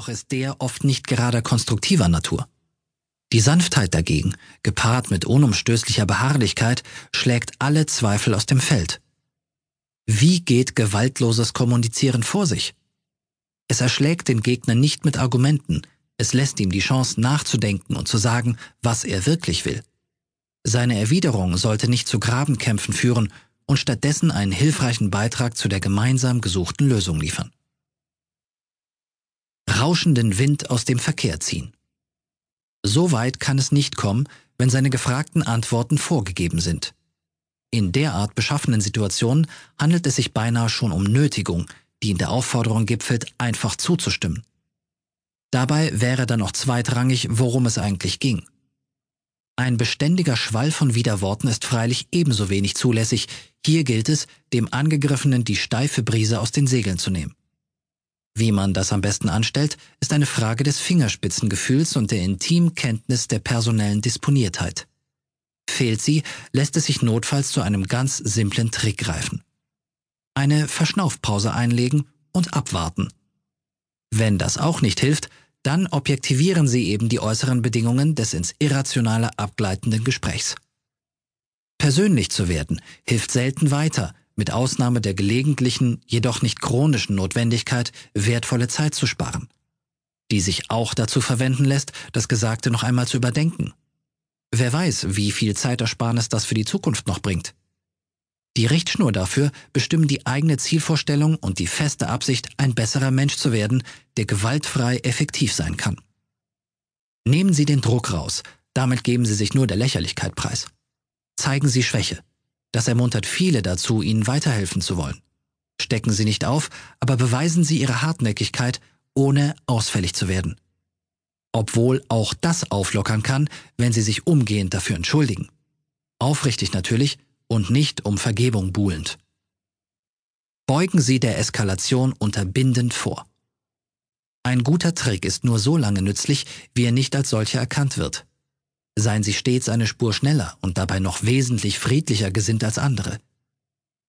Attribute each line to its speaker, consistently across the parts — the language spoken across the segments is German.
Speaker 1: doch ist der oft nicht gerade konstruktiver Natur. Die Sanftheit dagegen, gepaart mit unumstößlicher Beharrlichkeit, schlägt alle Zweifel aus dem Feld. Wie geht gewaltloses Kommunizieren vor sich? Es erschlägt den Gegner nicht mit Argumenten, es lässt ihm die Chance nachzudenken und zu sagen, was er wirklich will. Seine Erwiderung sollte nicht zu Grabenkämpfen führen und stattdessen einen hilfreichen Beitrag zu der gemeinsam gesuchten Lösung liefern. Rauschenden Wind aus dem Verkehr ziehen. So weit kann es nicht kommen, wenn seine gefragten Antworten vorgegeben sind. In derart beschaffenen Situationen handelt es sich beinahe schon um Nötigung, die in der Aufforderung gipfelt, einfach zuzustimmen. Dabei wäre dann noch zweitrangig, worum es eigentlich ging. Ein beständiger Schwall von Widerworten ist freilich ebenso wenig zulässig. Hier gilt es, dem Angegriffenen die steife Brise aus den Segeln zu nehmen. Wie man das am besten anstellt, ist eine Frage des Fingerspitzengefühls und der intimen Kenntnis der personellen Disponiertheit. Fehlt sie, lässt es sich notfalls zu einem ganz simplen Trick greifen. Eine Verschnaufpause einlegen und abwarten. Wenn das auch nicht hilft, dann objektivieren Sie eben die äußeren Bedingungen des ins Irrationale abgleitenden Gesprächs. Persönlich zu werden hilft selten weiter, mit Ausnahme der gelegentlichen, jedoch nicht chronischen Notwendigkeit, wertvolle Zeit zu sparen, die sich auch dazu verwenden lässt, das Gesagte noch einmal zu überdenken. Wer weiß, wie viel Zeitersparnis das für die Zukunft noch bringt. Die Richtschnur dafür bestimmen die eigene Zielvorstellung und die feste Absicht, ein besserer Mensch zu werden, der gewaltfrei effektiv sein kann. Nehmen Sie den Druck raus, damit geben Sie sich nur der Lächerlichkeit preis. Zeigen Sie Schwäche. Das ermuntert viele dazu, Ihnen weiterhelfen zu wollen. Stecken Sie nicht auf, aber beweisen Sie Ihre Hartnäckigkeit, ohne ausfällig zu werden. Obwohl auch das auflockern kann, wenn Sie sich umgehend dafür entschuldigen. Aufrichtig natürlich, und nicht um Vergebung buhlend. Beugen Sie der Eskalation unterbindend vor. Ein guter Trick ist nur so lange nützlich, wie er nicht als solcher erkannt wird. Seien Sie stets eine Spur schneller und dabei noch wesentlich friedlicher gesinnt als andere.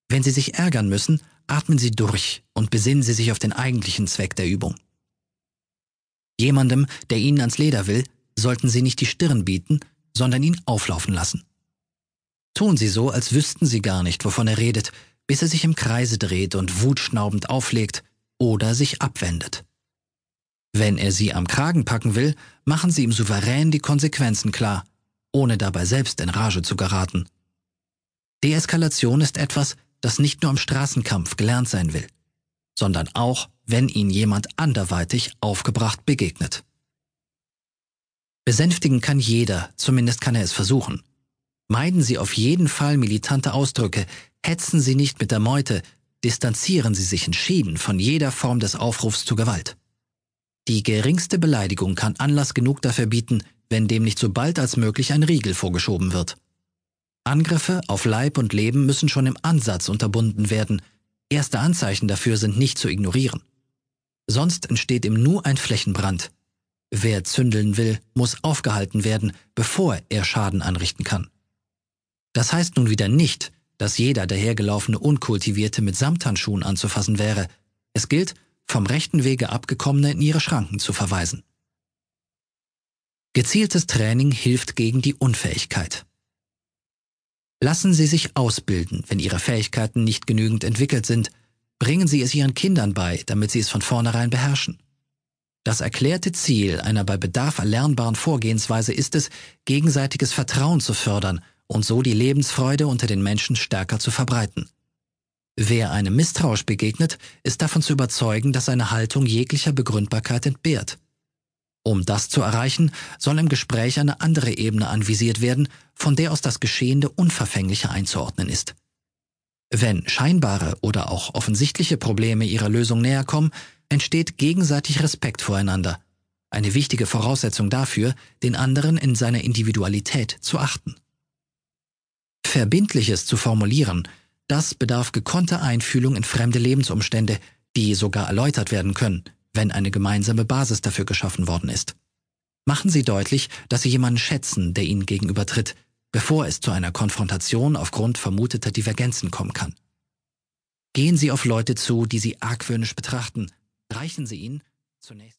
Speaker 1: Wenn Sie sich ärgern müssen, atmen Sie durch und besinnen Sie sich auf den eigentlichen Zweck der Übung. Jemandem, der Ihnen ans Leder will, sollten Sie nicht die Stirn bieten, sondern ihn auflaufen lassen. Tun Sie so, als wüssten Sie gar nicht, wovon er redet, bis er sich im Kreise dreht und wutschnaubend auflegt oder sich abwendet. Wenn er Sie am Kragen packen will, machen Sie ihm souverän die Konsequenzen klar, ohne dabei selbst in Rage zu geraten. Deeskalation ist etwas, das nicht nur im Straßenkampf gelernt sein will, sondern auch, wenn Ihnen jemand anderweitig aufgebracht begegnet. Besänftigen kann jeder, zumindest kann er es versuchen. Meiden Sie auf jeden Fall militante Ausdrücke, hetzen Sie nicht mit der Meute, distanzieren Sie sich entschieden von jeder Form des Aufrufs zu Gewalt. Die geringste Beleidigung kann Anlass genug dafür bieten, wenn dem nicht so bald als möglich ein Riegel vorgeschoben wird. Angriffe auf Leib und Leben müssen schon im Ansatz unterbunden werden. Erste Anzeichen dafür sind nicht zu ignorieren. Sonst entsteht im Nu ein Flächenbrand. Wer zündeln will, muss aufgehalten werden, bevor er Schaden anrichten kann. Das heißt nun wieder nicht, dass jeder dahergelaufene Unkultivierte mit Samthandschuhen anzufassen wäre. Es gilt, vom rechten Wege abgekommene in ihre Schranken zu verweisen. Gezieltes Training hilft gegen die Unfähigkeit. Lassen Sie sich ausbilden, wenn Ihre Fähigkeiten nicht genügend entwickelt sind. Bringen Sie es Ihren Kindern bei, damit sie es von vornherein beherrschen. Das erklärte Ziel einer bei Bedarf erlernbaren Vorgehensweise ist es, gegenseitiges Vertrauen zu fördern und so die Lebensfreude unter den Menschen stärker zu verbreiten. Wer einem misstrauisch begegnet, ist davon zu überzeugen, dass seine Haltung jeglicher Begründbarkeit entbehrt. Um das zu erreichen, soll im Gespräch eine andere Ebene anvisiert werden, von der aus das Geschehene unverfänglicher einzuordnen ist. Wenn scheinbare oder auch offensichtliche Probleme ihrer Lösung näher kommen, entsteht gegenseitig Respekt voreinander, eine wichtige Voraussetzung dafür, den anderen in seiner Individualität zu achten. Verbindliches zu formulieren, das bedarf gekonnter Einfühlung in fremde Lebensumstände, die sogar erläutert werden können, wenn eine gemeinsame Basis dafür geschaffen worden ist. Machen Sie deutlich, dass Sie jemanden schätzen, der Ihnen gegenübertritt, bevor es zu einer Konfrontation aufgrund vermuteter Divergenzen kommen kann. Gehen Sie auf Leute zu, die Sie argwöhnisch betrachten, reichen Sie ihnen zunächst